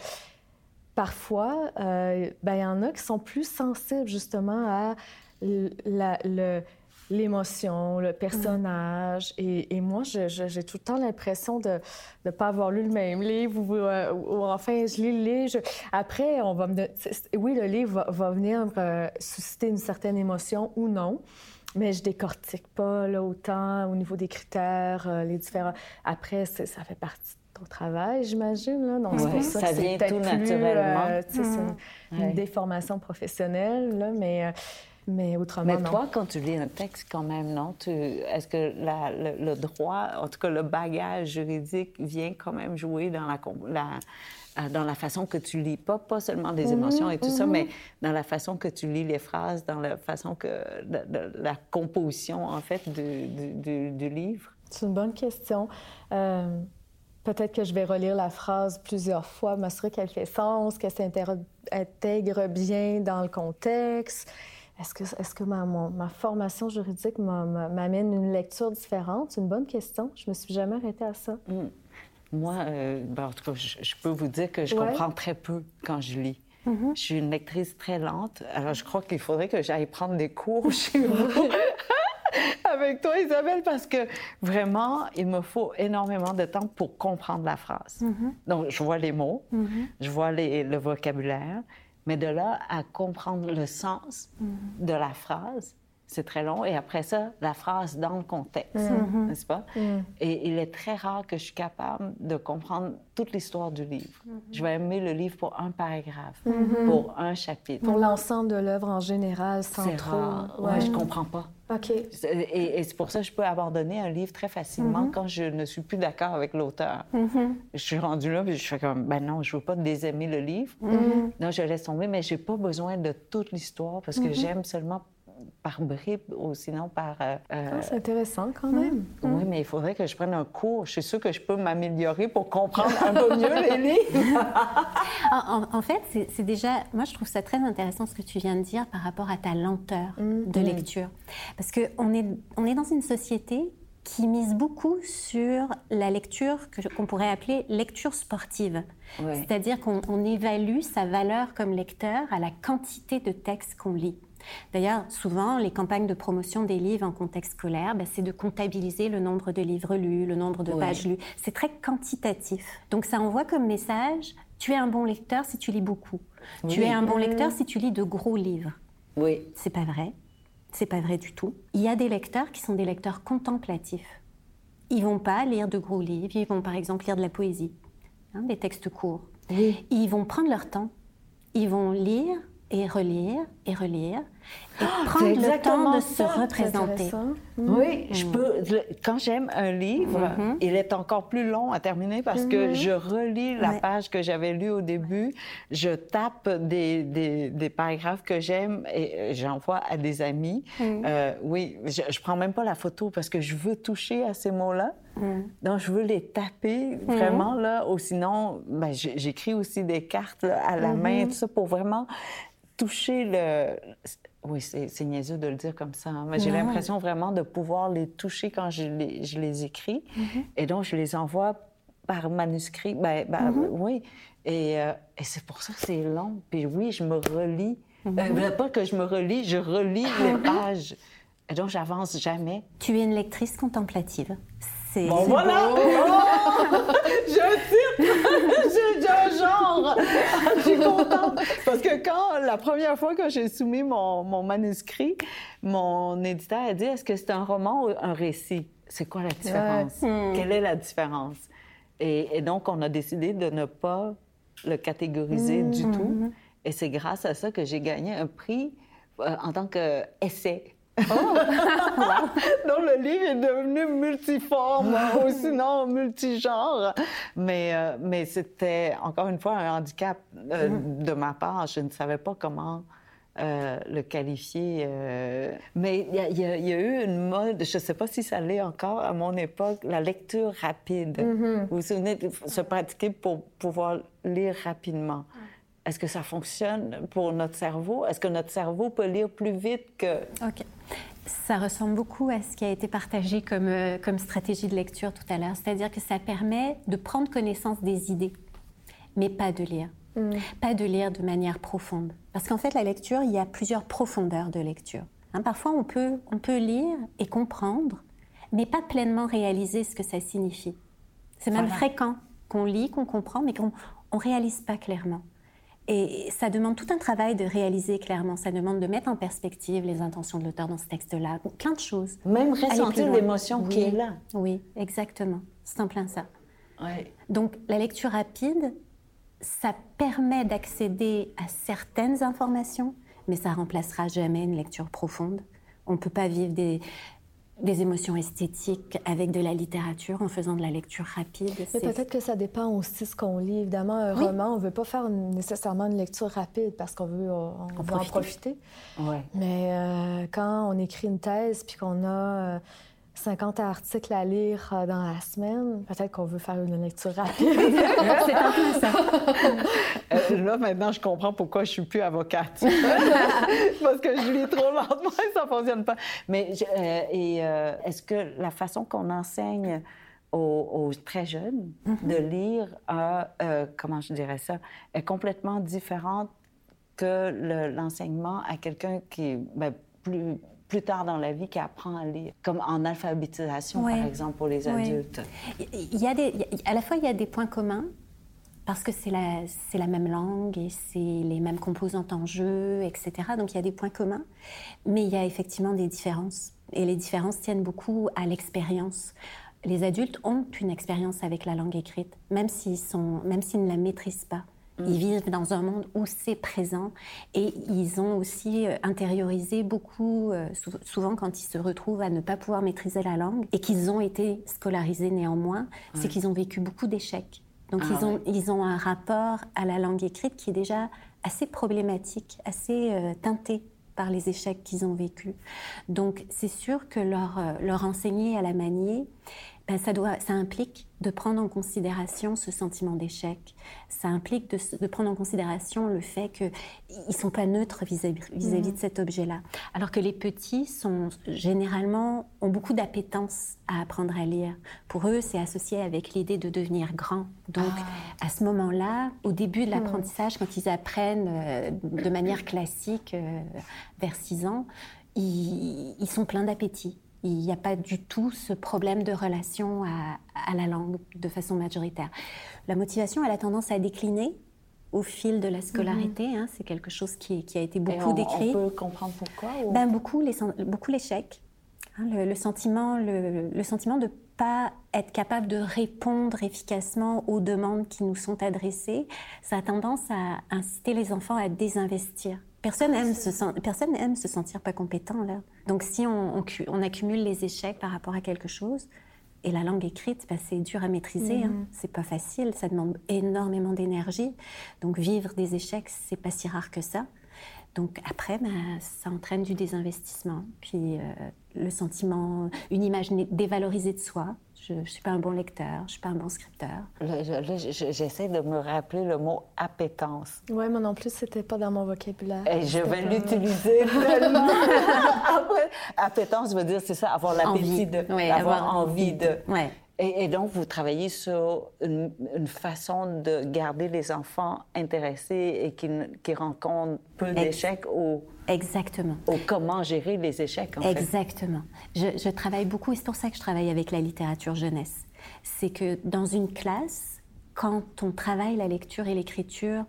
parfois, euh, ben, il y en a qui sont plus sensibles justement à la, le, l'émotion, le personnage. Et, moi, j'ai tout le temps l'impression de ne pas avoir lu le même livre ou, enfin, je lis le livre. Après, on va me... Oui, le livre va, venir euh, susciter une certaine émotion ou non. Mais je décortique pas là, autant au niveau des critères, euh, les différents. Après, ça fait partie de ton travail, j'imagine. Donc, c'est pour ça, ça vient tout naturellement. Euh, c'est une, une, déformation professionnelle, là, mais mais autrement, Mais toi, quand tu lis un texte, quand même, non? Est-ce que le, droit, en tout cas le bagage juridique, vient quand même jouer dans la, euh, dans la façon que tu lis, pas, pas seulement des émotions et tout ça, mhm. mais dans la façon que tu lis les phrases, dans la façon que... La composition, en fait, du, du, livre? C'est une bonne question. Euh, peut-être que je vais relire la phrase plusieurs fois, m'assurer qu'elle fait sens, qu'elle s'intègre bien dans le contexte. Est-ce que, est que ma, ma, formation juridique m'amène une lecture différente? C'est une bonne question? Je me suis jamais arrêtée à ça. Hmm. Moi, euh, ben, en tout cas, je, peux vous dire que je comprends très peu quand je lis. Mm-hmm. Je suis une lectrice très lente. Alors, je crois qu'il faudrait que j'aille prendre des cours chez vous. avec toi, Isabelle, parce que vraiment, il me faut énormément de temps pour comprendre la phrase. Mm-hmm. Donc, je vois les mots, mm-hmm. je vois les, le vocabulaire, mais de là à comprendre le sens mm-hmm. de la phrase, c'est très long. Et après ça, la phrase dans le contexte, mm-hmm. n'est-ce pas? Mm. Et il est très rare que je suis capable de comprendre toute l'histoire du livre. Mm-hmm. Je vais aimer le livre pour un paragraphe, pour un chapitre. Pour l'ensemble de l'œuvre en général, sans trop... Rare. Ouais. je comprends pas. OK. Et, c'est pour ça que je peux abandonner un livre très facilement mm-hmm. quand je ne suis plus d'accord avec l'auteur. Mm-hmm. Je suis rendue là, puis je fais comme, ben non, je veux pas désaimer le livre. Mm-hmm. Non, je laisse tomber, mais j'ai pas besoin de toute l'histoire parce que j'aime seulement par bribes ou sinon par... Euh, euh, ah, c'est intéressant quand même. Oui, mais il faudrait que je prenne un cours. Je suis sûre que je peux m'améliorer pour comprendre un peu mieux les livres. en, fait, c'est déjà... Moi, je trouve ça très intéressant ce que tu viens de dire par rapport à ta lenteur mm. de lecture. Parce qu'on est, on est dans une société qui mise beaucoup sur la lecture qu'on pourrait appeler lecture sportive. C'est-à-dire qu'on évalue sa valeur comme lecteur à la quantité de textes qu'on lit. D'ailleurs, souvent, les campagnes de promotion des livres en contexte scolaire, ben, c'est de comptabiliser le nombre de livres lus, le nombre de pages lues. C'est très quantitatif. Donc ça envoie comme message, tu es un bon lecteur si tu lis beaucoup. Tu es un bon lecteur si tu lis de gros livres. Oui. C'est pas vrai. C'est pas vrai du tout. Il y a des lecteurs qui sont des lecteurs contemplatifs. Ils vont pas lire de gros livres, ils vont par exemple lire de la poésie, hein, des textes courts. Ils vont prendre leur temps. Ils vont lire et relire et relire et ah, prendre le temps de se représenter. Oui, je mm. peux. Quand j'aime un livre, mm-hmm. il est encore plus long à terminer parce que mm-hmm. je relis la page que j'avais lue au début, je tape des, des, des paragraphes que j'aime et euh, j'envoie à des amis. Mm. Euh, oui, je, je prends même pas la photo parce que je veux toucher à ces mots-là. Mm. Donc, je veux les taper vraiment, là. Ou sinon, ben, j'écris aussi des cartes à la main, mm-hmm. tout ça, pour vraiment toucher le... Oui, c'est niaiseux de le dire comme ça, hein, mais j'ai l'impression vraiment de pouvoir les toucher quand je les, je les écris. Mm-hmm. Et donc, je les envoie par manuscrit. Ben, ben mm-hmm. Oui. Et, euh, et c'est pour ça que c'est long. Puis oui, je me relis. Mm-hmm. Euh, pas que je me relis, je relis les pages. Et donc, j'avance jamais. Tu es une lectrice contemplative. Bon, voilà! J'ai un titre! J'ai un genre! Je suis contente! Parce que quand, la première fois que j'ai soumis mon, mon, manuscrit, mon éditeur a dit est-ce que c'est un roman ou un récit? C'est quoi la différence? Hmm. Quelle est la différence? Et, donc, on a décidé de ne pas le catégoriser du hmm. tout. Et c'est grâce à ça que j'ai gagné un prix euh, en tant qu'essai. Oh! Donc, le livre est devenu multiforme ou sinon multigenre. Mais, euh, mais c'était, encore une fois, un handicap euh, mm-hmm. de ma part. Je ne savais pas comment euh, le qualifier. Mais il y, a eu une mode, je ne sais pas si ça l'est encore à mon époque, la lecture rapide. Mm-hmm. Vous vous souvenez, se pratiquer pour pouvoir lire rapidement. Est-ce que ça fonctionne pour notre cerveau? Est-ce que notre cerveau peut lire plus vite que... OK. Ça ressemble beaucoup à ce qui a été partagé comme, euh, comme stratégie de lecture tout à l'heure. C'est-à-dire que ça permet de prendre connaissance des idées, mais pas de lire. Mm. Pas de lire de manière profonde. Parce qu'en fait, la lecture, il y a plusieurs profondeurs de lecture. Hein, parfois, on peut, on peut lire et comprendre, mais pas pleinement réaliser ce que ça signifie. C'est même fréquent qu'on lit, qu'on comprend, mais qu'on ne réalise pas clairement. Et ça demande tout un travail de réaliser clairement. Ça demande de mettre en perspective les intentions de l'auteur dans ce texte-là. Plein de choses. Même ressentir l'émotion qui est là. Oui, exactement. C'est en plein ça. Donc la lecture rapide, ça permet d'accéder à certaines informations, mais ça remplacera jamais une lecture profonde. On ne peut pas vivre des, des émotions esthétiques avec de la littérature en faisant de la lecture rapide. Mais peut-être que ça dépend aussi de ce qu'on lit. Évidemment, un roman, on ne veut pas faire nécessairement une lecture rapide parce qu'on veut, on, en profiter. Mais euh, quand on écrit une thèse puis qu'on a euh, 50 articles à lire euh, dans la semaine, peut-être qu'on veut faire une lecture rapide. c'est un peu ça. Euh, là, maintenant, je comprends pourquoi je suis plus avocate. Parce que je lis trop lentement et ça fonctionne pas. Mais euh, et est-ce que la façon qu'on enseigne aux, très jeunes de mm-hmm. lire, comment je dirais ça, est complètement différente que l'enseignement à quelqu'un qui est ben, plus plus tard dans la vie qui apprend à lire, comme en alphabétisation, par exemple, pour les adultes. Il y a des, à la fois, il y a des points communs, parce que c'est la, la même langue et c'est les mêmes composantes en jeu, etc. Donc il y a des points communs, mais il y a effectivement des différences. Et les différences tiennent beaucoup à l'expérience. Les adultes ont une expérience avec la langue écrite, même s'ils, sont, même s'ils ne la maîtrisent pas. Ils vivent dans un monde où c'est présent et ils ont aussi euh, intériorisé beaucoup, euh, souvent quand ils se retrouvent à ne pas pouvoir maîtriser la langue et qu'ils ont été scolarisés néanmoins, c'est qu'ils ont vécu beaucoup d'échecs. Donc ah ils, ont, ils ont un rapport à la langue écrite qui est déjà assez problématique, assez euh, teinté par les échecs qu'ils ont vécus. Donc c'est sûr que leur, leur enseigner à la manier, ben, ça, doit, ça implique de prendre en considération ce sentiment d'échec. Ça implique de, prendre en considération le fait qu'ils ne sont pas neutres vis-à-vis mm. de cet objet-là. Alors que les petits sont généralement ont beaucoup d'appétence à apprendre à lire. Pour eux, c'est associé avec l'idée de devenir grand. Donc, ah. à ce moment-là, au début de mm. l'apprentissage, quand ils apprennent euh, de manière classique euh, vers 6 ans, ils sont pleins d'appétit il n'y a pas du tout ce problème de relation à, la langue de façon majoritaire. La motivation, elle a tendance à décliner au fil de la scolarité. Mhm. Hein, c'est quelque chose qui, a été beaucoup décrit. On peut comprendre pourquoi ben, Beaucoup l'échec. Hein, le, sentiment, le, sentiment de pas être capable de répondre efficacement aux demandes qui nous sont adressées, ça a tendance à inciter les enfants à désinvestir. Personne aime, se, personne aime se sentir pas compétent là. Donc si on, on, accumule les échecs par rapport à quelque chose, et la langue écrite, bah, c'est dur à maîtriser, hein. mm. c'est pas facile, ça demande énormément d'énergie. Donc vivre des échecs, c'est pas si rare que ça. Donc après, bah, ça entraîne du désinvestissement, puis euh, le sentiment, une image dévalorisée de soi, je ne suis pas un bon lecteur, je ne suis pas un bon scripteur. J'essaie de me rappeler le mot appétence. Oui, moi non plus, c'était pas dans mon vocabulaire. Et je vais l'utiliser tellement. Après, appétence veut dire, c'est ça, avoir l'appétit de, avoir, envie de. Ouais. Et, donc, vous travaillez sur une, façon de garder les enfants intéressés et qui, qui rencontrent peu d'échecs ou... Exactement. Ou comment gérer les échecs, en Exactement. Je, je, travaille beaucoup, et c'est pour ça que je travaille avec la littérature jeunesse. C'est que dans une classe, quand on travaille la lecture et l'écriture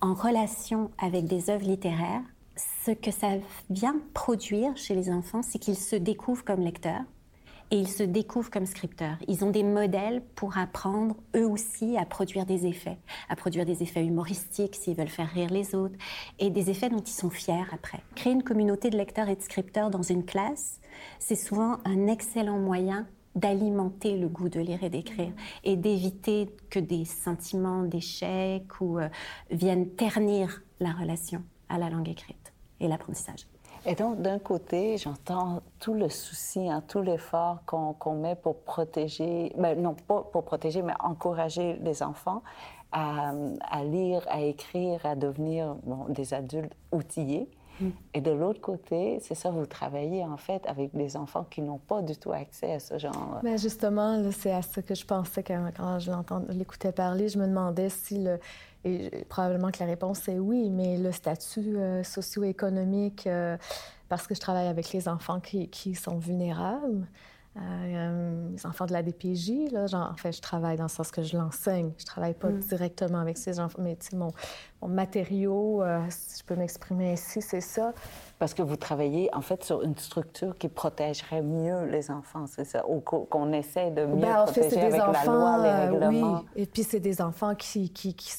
en relation avec des œuvres littéraires, ce que ça vient produire chez les enfants, c'est qu'ils se découvrent comme lecteurs et ils se découvrent comme scripteurs. Ils ont des modèles pour apprendre eux aussi à produire des effets, à produire des effets humoristiques s'ils veulent faire rire les autres, et des effets dont ils sont fiers après. Créer une communauté de lecteurs et de scripteurs dans une classe, c'est souvent un excellent moyen d'alimenter le goût de lire et d'écrire et d'éviter que des sentiments d'échec ou euh, viennent ternir la relation à la langue écrite et l'apprentissage. Et donc, d'un côté, j'entends tout le souci, hein, tout l'effort qu'on met pour protéger, ben, non pas pour protéger, mais encourager les enfants à, lire, à écrire, à devenir des adultes outillés. Et de l'autre côté, c'est ça, vous travaillez en fait avec des enfants qui n'ont pas du tout accès à ce genre. Mais justement, c'est à ça que je pensais quand, quand je l'écoutais parler. Je me demandais si le. Et probablement que la réponse est oui, mais le statut euh, socio-économique, euh, parce que je travaille avec les enfants qui, qui sont vulnérables, euh, les enfants de la DPJ, là, genre, en fait, je travaille dans le sens que je l'enseigne. Je travaille pas mm. directement avec ces enfants, mais mon, mon matériau, euh, si je peux m'exprimer ainsi, c'est ça. Parce que vous travaillez, en fait, sur une structure qui protégerait mieux les enfants, c'est ça? Ou qu'on essaie de mieux ben, protéger avec la loi, les euh, règlements? oui, et puis c'est des enfants qui, qui, qui,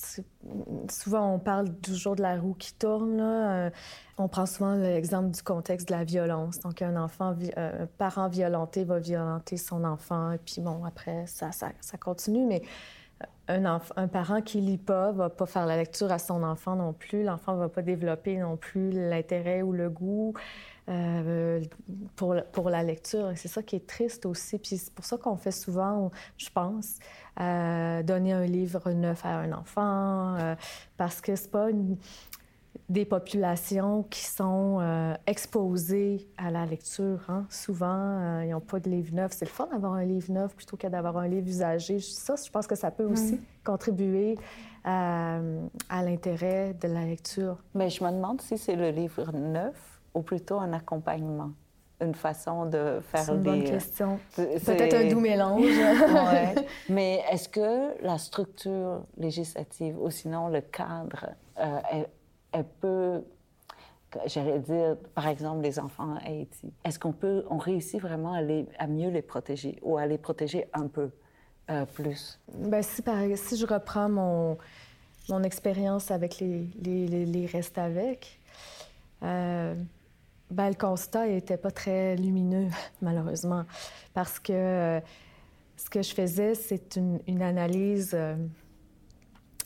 Souvent, on parle toujours de la roue qui tourne, là. On prend souvent l'exemple du contexte de la violence. Donc, un enfant, euh, un parent violenté va violenter son enfant, et puis bon, après, ça, ça, continue. Mais un, un, parent qui lit pas va pas faire la lecture à son enfant non plus. L'enfant va pas développer non plus l'intérêt ou le goût euh, pour, pour la lecture. C'est ça qui est triste aussi. Puis c'est pour ça qu'on fait souvent, je pense, euh, donner un livre neuf à un enfant, parce que c'est pas une des populations qui sont euh, exposées à la lecture. Hein. Souvent, euh, ils n'ont pas de livre neuf. C'est le fun d'avoir un livre neuf plutôt que d'avoir un livre usagé. Ça, je pense que ça peut aussi contribuer à, l'intérêt de la lecture. Mais je me demande si c'est le livre neuf ou plutôt un accompagnement une façon de faire des... C'est une bonne question. Peut-être un doux mélange. ouais. Mais est-ce que la structure législative ou sinon le cadre euh, elle peut, j'allais dire, par exemple, les enfants à Haïti. Est-ce qu'on peut, on réussit vraiment à, mieux les protéger ou à les protéger un peu euh, plus? Bien, si, je reprends mon, expérience avec les, restes avec, euh, ben, le constat n'était pas très lumineux, malheureusement, parce que euh, ce que je faisais, c'est une, une analyse euh,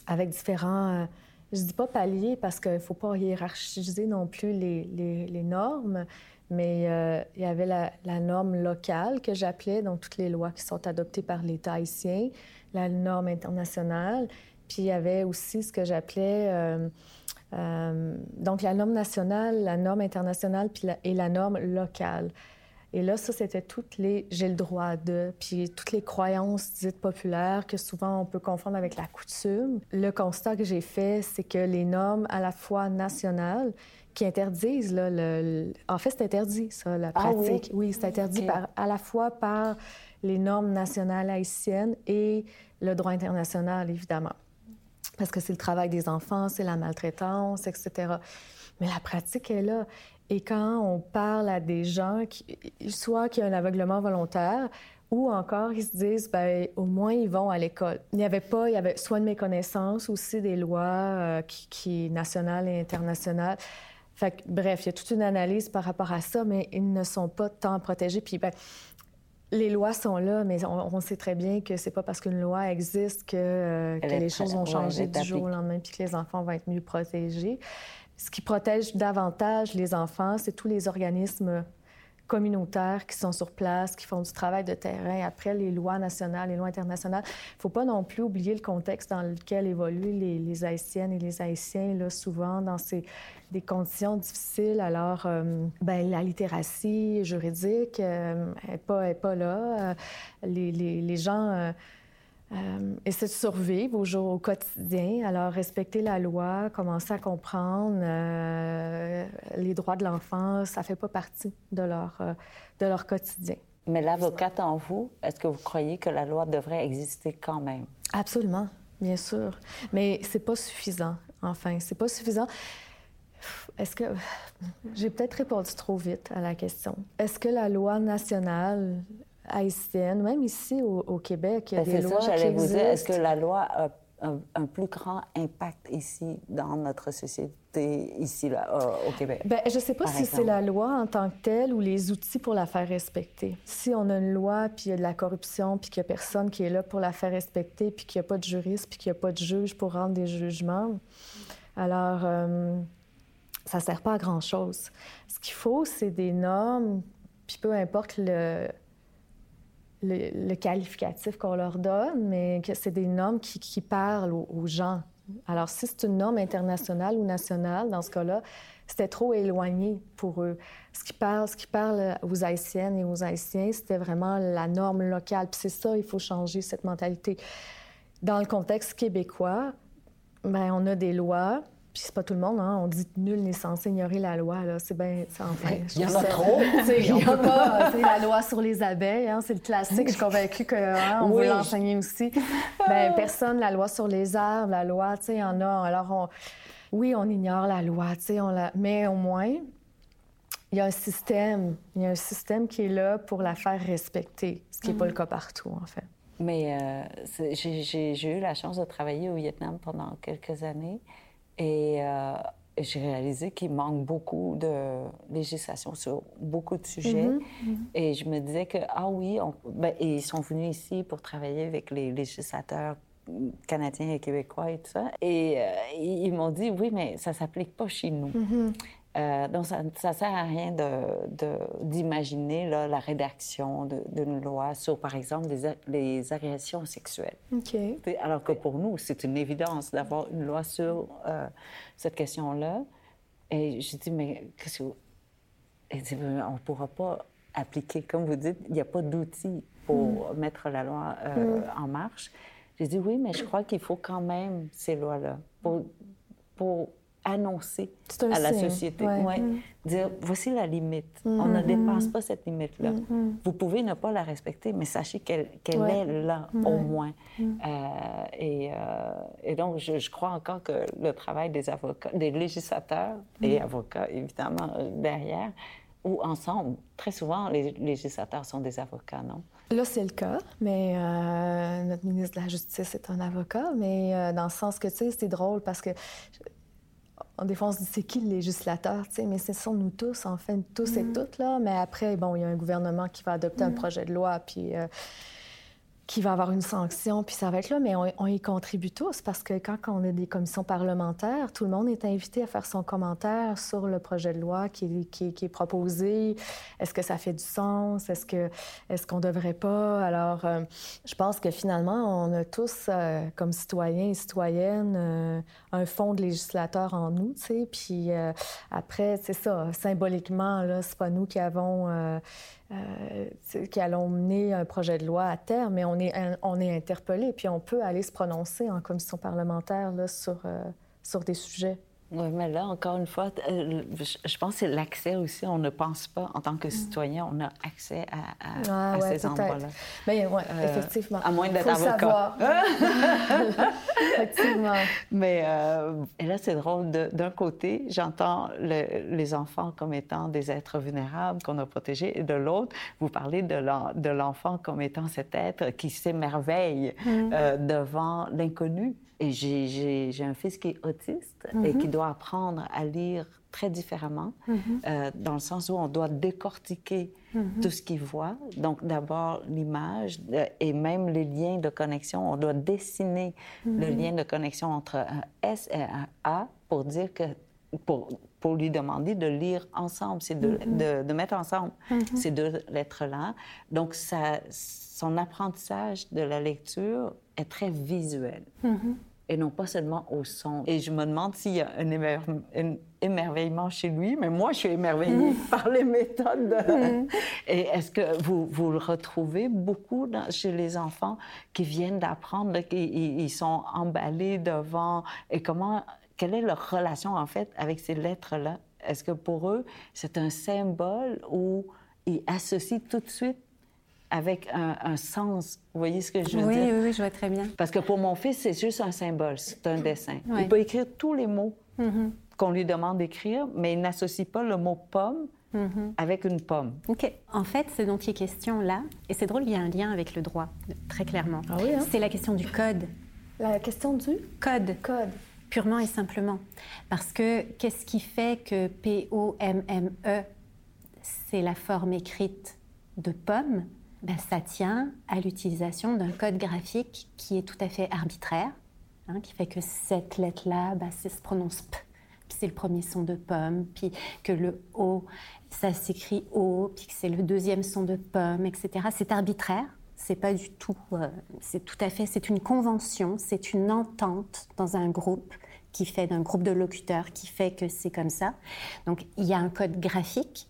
avec différents je dis pas palier parce qu'il ne faut pas hiérarchiser non plus les, les, normes, mais euh, il y avait la, norme locale que j'appelais, donc toutes les lois qui sont adoptées par l'État haïtien, la norme internationale, puis il y avait aussi ce que j'appelais... Euh, euh, donc la norme nationale, la norme internationale puis et la norme locale. Et là, ça, c'était toutes les j'ai le droit de, puis toutes les croyances dites populaires que souvent on peut confondre avec la coutume. Le constat que j'ai fait, c'est que les normes à la fois nationales qui interdisent, là, le, en fait, c'est interdit, ça, la ah pratique. oui, c'est interdit par, à la fois par les normes nationales haïtiennes et le droit international, évidemment. Parce que c'est le travail des enfants, c'est la maltraitance, etc. Mais la pratique est là. Et quand on parle à des gens, qui, soit qui ont un aveuglement volontaire, ou encore ils se disent, ben au moins ils vont à l'école. Il n'y avait pas, il y avait soit une méconnaissance aussi des lois euh, qui, qui, nationales et internationales. Fait que, bref, il y a toute une analyse par rapport à ça, mais ils ne sont pas tant protégés. Puis, ben, les lois sont là, mais on, sait très bien que c'est pas parce qu'une loi existe que, euh, que les choses vont changer du jour au lendemain puis que les enfants vont être mieux protégés. Ce qui protège davantage les enfants, c'est tous les organismes communautaires qui sont sur place, qui font du travail de terrain. Après, les lois nationales, les lois internationales. Il ne faut pas non plus oublier le contexte dans lequel évoluent les, Haïtiennes et les Haïtiens, souvent dans ces, des conditions difficiles. Alors, euh, ben, la littératie juridique n'est euh, pas, là. Euh, les, gens euh, essayer de survivre au jour, au quotidien. Alors, respecter la loi, commencer à comprendre euh, les droits de l'enfant, ça fait pas partie de leur, euh, de leur quotidien. Mais l'avocate en vous, est-ce que vous croyez que la loi devrait exister quand même? Absolument, bien sûr. Mais c'est pas suffisant, enfin. C'est pas suffisant. Est-ce que. J'ai peut-être répondu trop vite à la question. Est-ce que la loi nationale haïtienne, même ici au, Québec, il y a ben, des lois ça, j'allais vous dire, est-ce que la loi a un, plus grand impact ici dans notre société, ici là, euh, au Québec? Bien, je ne sais pas si c'est la loi en tant que telle ou les outils pour la faire respecter. Si on a une loi, puis il y a de la corruption, puis qu'il n'y a personne qui est là pour la faire respecter, puis qu'il n'y a pas de juriste, puis qu'il n'y a pas de juge pour rendre des jugements, alors euh, ça ne sert pas à grand-chose. Ce qu'il faut, c'est des normes, puis peu importe le le, qualificatif qu'on leur donne, mais que c'est des normes qui, parlent aux, gens. Alors, si c'est une norme internationale ou nationale, dans ce cas-là, c'était trop éloigné pour eux. Ce qui parle, ce qui parle aux Haïtiennes et aux Haïtiens, c'était vraiment la norme locale. Puis c'est ça, il faut changer cette mentalité. Dans le contexte québécois, ben on a des lois, puis c'est pas tout le monde, hein? On dit nul n'est censé ignorer la loi, là. C'est bien. Enfin, il y en a trop. Il y a pas la loi sur les abeilles, hein? c'est le classique. Je suis convaincue qu'on hein, on veut l'enseigner aussi. ben, personne, la loi sur les arbres, la loi, tu sais, il y en a. Alors, on... oui, on ignore la loi, tu sais, on la... mais au moins, il y a un système. Il y a un système qui est là pour la faire respecter, ce qui n'est pas le mm. cas partout, en fait. Mais euh, j'ai eu la chance de travailler au Vietnam pendant quelques années. Euh, et j'ai réalisé qu'il manque beaucoup de législation sur beaucoup de sujets. Mm-hmm, mm-hmm. Et je me disais que, ah oui, ben, ils sont venus ici pour travailler avec les législateurs canadiens et québécois et tout ça. Et euh, ils m'ont dit, oui, mais ça s'applique pas chez nous. Mm-hmm. Euh, donc, ça ne sert à rien d'imaginer de, la rédaction d'une loi sur, par exemple, les, agressions sexuelles. OK. Alors que pour nous, c'est une évidence d'avoir une loi sur euh, cette question-là. Et j'ai dit, mais qu'est-ce que... dit, on ne pourra pas appliquer. Comme vous dites, il n'y a pas d'outils pour mm. mettre la loi euh, mm. en marche. J'ai dit, oui, mais je crois qu'il faut quand même ces lois-là pour, pour annoncer à la société. Ouais. Mm. Dire, voici la limite. On ne mm-hmm. dépasse pas cette limite-là. Vous pouvez ne pas la respecter, mais sachez qu'elle est là, au moins. Mm. Euh, et, euh, et, donc, je, crois encore que le travail des avocats, des législateurs et mm. avocats, évidemment, euh, derrière, ou ensemble, très souvent, les législateurs sont des avocats, non? Là, c'est le cas, mais notre ministre de la Justice est un avocat, mais dans le sens que, tu sais, c'est drôle parce que des fois, on se dit, c'est qui le législateur? Mais ce sont nous tous, en fait, tous et mm. toutes. Là. Mais après, bon, il y a un gouvernement qui va adopter un mm. projet de loi, puis euh, qui va avoir une sanction, puis ça va être là, mais on, y contribue tous parce que quand, on a des commissions parlementaires, tout le monde est invité à faire son commentaire sur le projet de loi qui, qui, est proposé. Est-ce que ça fait du sens? Est-ce qu'on devrait pas? Alors, euh, je pense que finalement, on a tous, euh, comme citoyens et citoyennes, un fond de législateur en nous, tu sais. Puis après, c'est ça, symboliquement, là, c'est pas nous qui avons euh, qui allons mener un projet de loi à terme, mais on est, on est interpellé, puis on peut aller se prononcer en commission parlementaire sur, euh, sur des sujets. Oui, mais là, encore une fois, euh, je pense que c'est l'accès aussi. On ne pense pas, en tant que mm. citoyen, on a accès à, à, ces endroits-là. Bien, oui, euh, effectivement. À moins d'être avocat. effectivement. Mais euh, et là, c'est drôle. D'un côté, j'entends les enfants comme étant des êtres vulnérables qu'on a protégés. Et de l'autre, vous parlez de l'enfant comme étant cet être qui s'émerveille mm. devant l'inconnu. Et j'ai un fils qui est autiste et qui mhm. doit apprendre à lire très différemment, mhm. euh, dans le sens où on doit décortiquer mhm. tout ce qu'il voit. Donc, d'abord, l'image euh, et même les liens de connexion. On doit dessiner le lien de connexion entre un S et un A pour dire que, pour, pour lui demander de lire ensemble, c'est de, de, de, mettre ensemble ces deux lettres-là. Donc, ça, son apprentissage de la lecture est très visuel et non pas seulement au son. Et je me demande s'il y a un, émerveillement chez lui, mais moi, je suis émerveillée par les méthodes. Mm. Et est-ce que vous, vous le retrouvez beaucoup chez les enfants qui viennent d'apprendre, qu'ils ils sont emballés devant, et comment, quelle est leur relation, en fait, avec ces lettres-là? Est-ce que pour eux, c'est un symbole où ils associent tout de suite avec un, sens. Vous voyez ce que je veux dire? Oui, oui, je vois très bien. Parce que pour mon fils, c'est juste un symbole, c'est un dessin. Il peut écrire tous les mots mm-hmm. qu'on lui demande d'écrire, mais il n'associe pas le mot pomme mm-hmm. avec une pomme. OK. En fait, ce dont il est question là, et c'est drôle, il y a un lien avec le droit, très clairement. Ah oui, hein? C'est la question du code. La question du code. Code. Purement et simplement. Parce que qu'est-ce qui fait que P-O-M-M-E, c'est la forme écrite de pomme ben, ça tient à l'utilisation d'un code graphique qui est tout à fait arbitraire, hein, qui fait que cette lettre-là, ben, se prononce P, puis c'est le premier son de pomme, puis que le O, ça s'écrit O, puis que c'est le deuxième son de pomme, etc. C'est arbitraire, C'est pas du tout. Euh, c'est tout à fait. C'est une convention, c'est une entente dans un groupe qui fait d'un groupe de locuteurs qui fait que c'est comme ça. Donc il y a un code graphique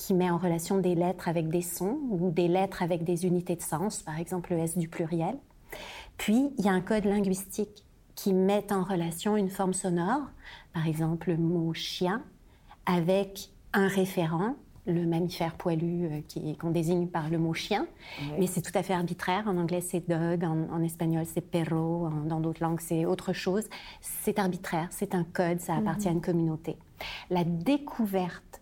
qui met en relation des lettres avec des sons ou des lettres avec des unités de sens, par exemple le S du pluriel. Puis il y a un code linguistique qui met en relation une forme sonore, par exemple le mot chien, avec un référent le mammifère poilu euh, qu'on désigne par le mot chien, mais c'est tout à fait arbitraire. En anglais, c'est dog, en, espagnol, c'est perro, dans d'autres langues, c'est autre chose. C'est arbitraire, c'est un code, ça appartient à une communauté. La découverte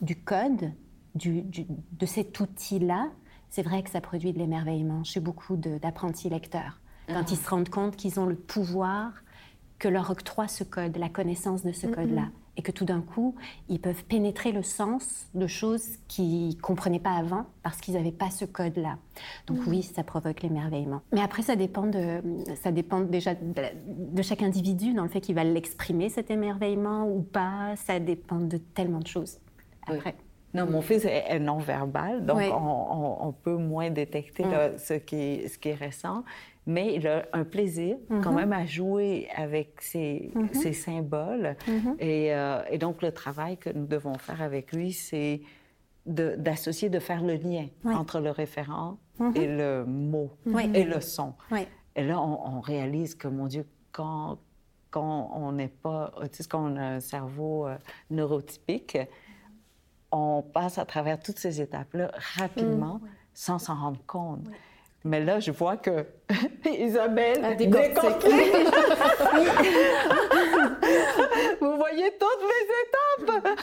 du code, de cet outil-là, c'est vrai que ça produit de l'émerveillement chez beaucoup d'apprentis lecteurs. Quand ah. ils se rendent compte qu'ils ont le pouvoir que leur octroie ce code, la connaissance de ce code-là et que tout d'un coup, ils peuvent pénétrer le sens de choses qu'ils ne comprenaient pas avant parce qu'ils n'avaient pas ce code-là. Donc oui, ça provoque l'émerveillement. Mais après, ça dépend, de, ça dépend déjà de, chaque individu dans le fait qu'il va l'exprimer, cet émerveillement ou pas. Ça dépend de tellement de choses. Après. Non, mon fils est non-verbal, donc on, peut moins détecter ce, qui est, ce qui est récent mais il a un plaisir quand mhm. même à jouer avec ces, mhm. symboles. Mhm. Euh, et, donc, le travail que nous devons faire avec lui, c'est d'associer, de, faire le lien entre le référent et le mot et le son. Et là, on, réalise que, mon Dieu, quand, quand on n'est pas autiste, quand on a un cerveau euh, neurotypique, on passe à travers toutes ces étapes-là rapidement sans s'en rendre compte. Mais là, je vois que Isabelle a décortique. Vous voyez toutes les étapes?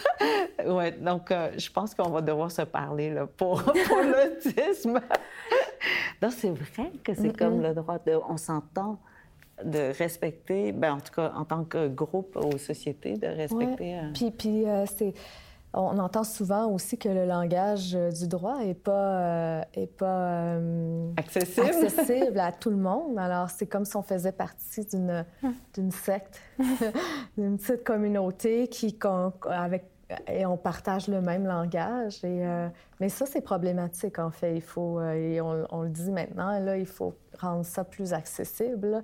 ouais, donc euh, je pense qu'on va devoir se parler là, pour, pour l'autisme. donc c'est vrai que c'est comme le droit de... On s'entend de respecter, ben, en tout cas en tant que groupe ou société, de respecter... Euh, puis, puis euh, c'est on entend souvent aussi que le langage euh, du droit n'est pas, euh, est pas euh, accessible. accessible. à tout le monde. Alors, c'est comme si on faisait partie d'une, d'une secte, d'une petite communauté qui, avec, et on partage le même langage. Et, mais ça, c'est problématique, en fait. Il faut, et on, on, le dit maintenant, là, il faut rendre ça plus accessible.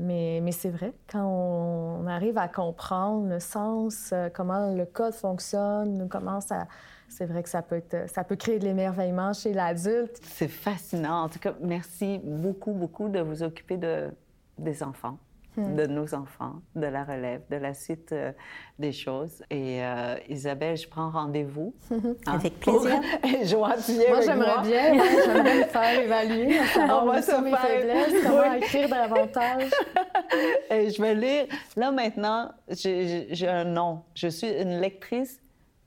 Mais, c'est vrai, quand on, arrive à comprendre le sens, euh, comment le code fonctionne, comment ça... C'est vrai que ça peut, ça peut créer de l'émerveillement chez l'adulte. C'est fascinant. En tout cas, merci beaucoup, beaucoup de vous occuper de, des enfants. Hmm. de nos enfants, de la relève, de la suite euh, des choses. Et euh, Isabelle, je prends rendez-vous. Hein, avec plaisir. Tu viens moi, j'aimerais bien, j'aimerais me faire évaluer, On va se mes faiblesses, comment écrire davantage. Et je vais lire. Là, maintenant, j'ai un nom. Je suis une lectrice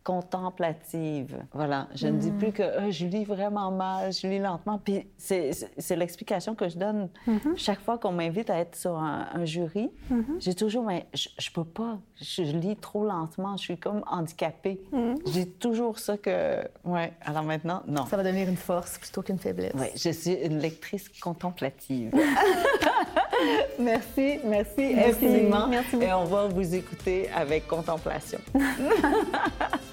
contemplative. Voilà, je ne dis mm. plus que euh, je lis vraiment mal, je lis lentement. Puis c'est l'explication que je donne mm-hmm. chaque fois qu'on m'invite à être sur un, jury. Mm-hmm. J'ai toujours, mais je, je, peux pas, je, lis trop lentement, je suis comme handicapée. Mm. J'ai toujours ça que, ouais. Alors maintenant, non. Ça va devenir une force plutôt qu'une faiblesse. Oui, je suis une lectrice contemplative. merci, merci, merci infiniment. Merci Et on va vous écouter avec contemplation.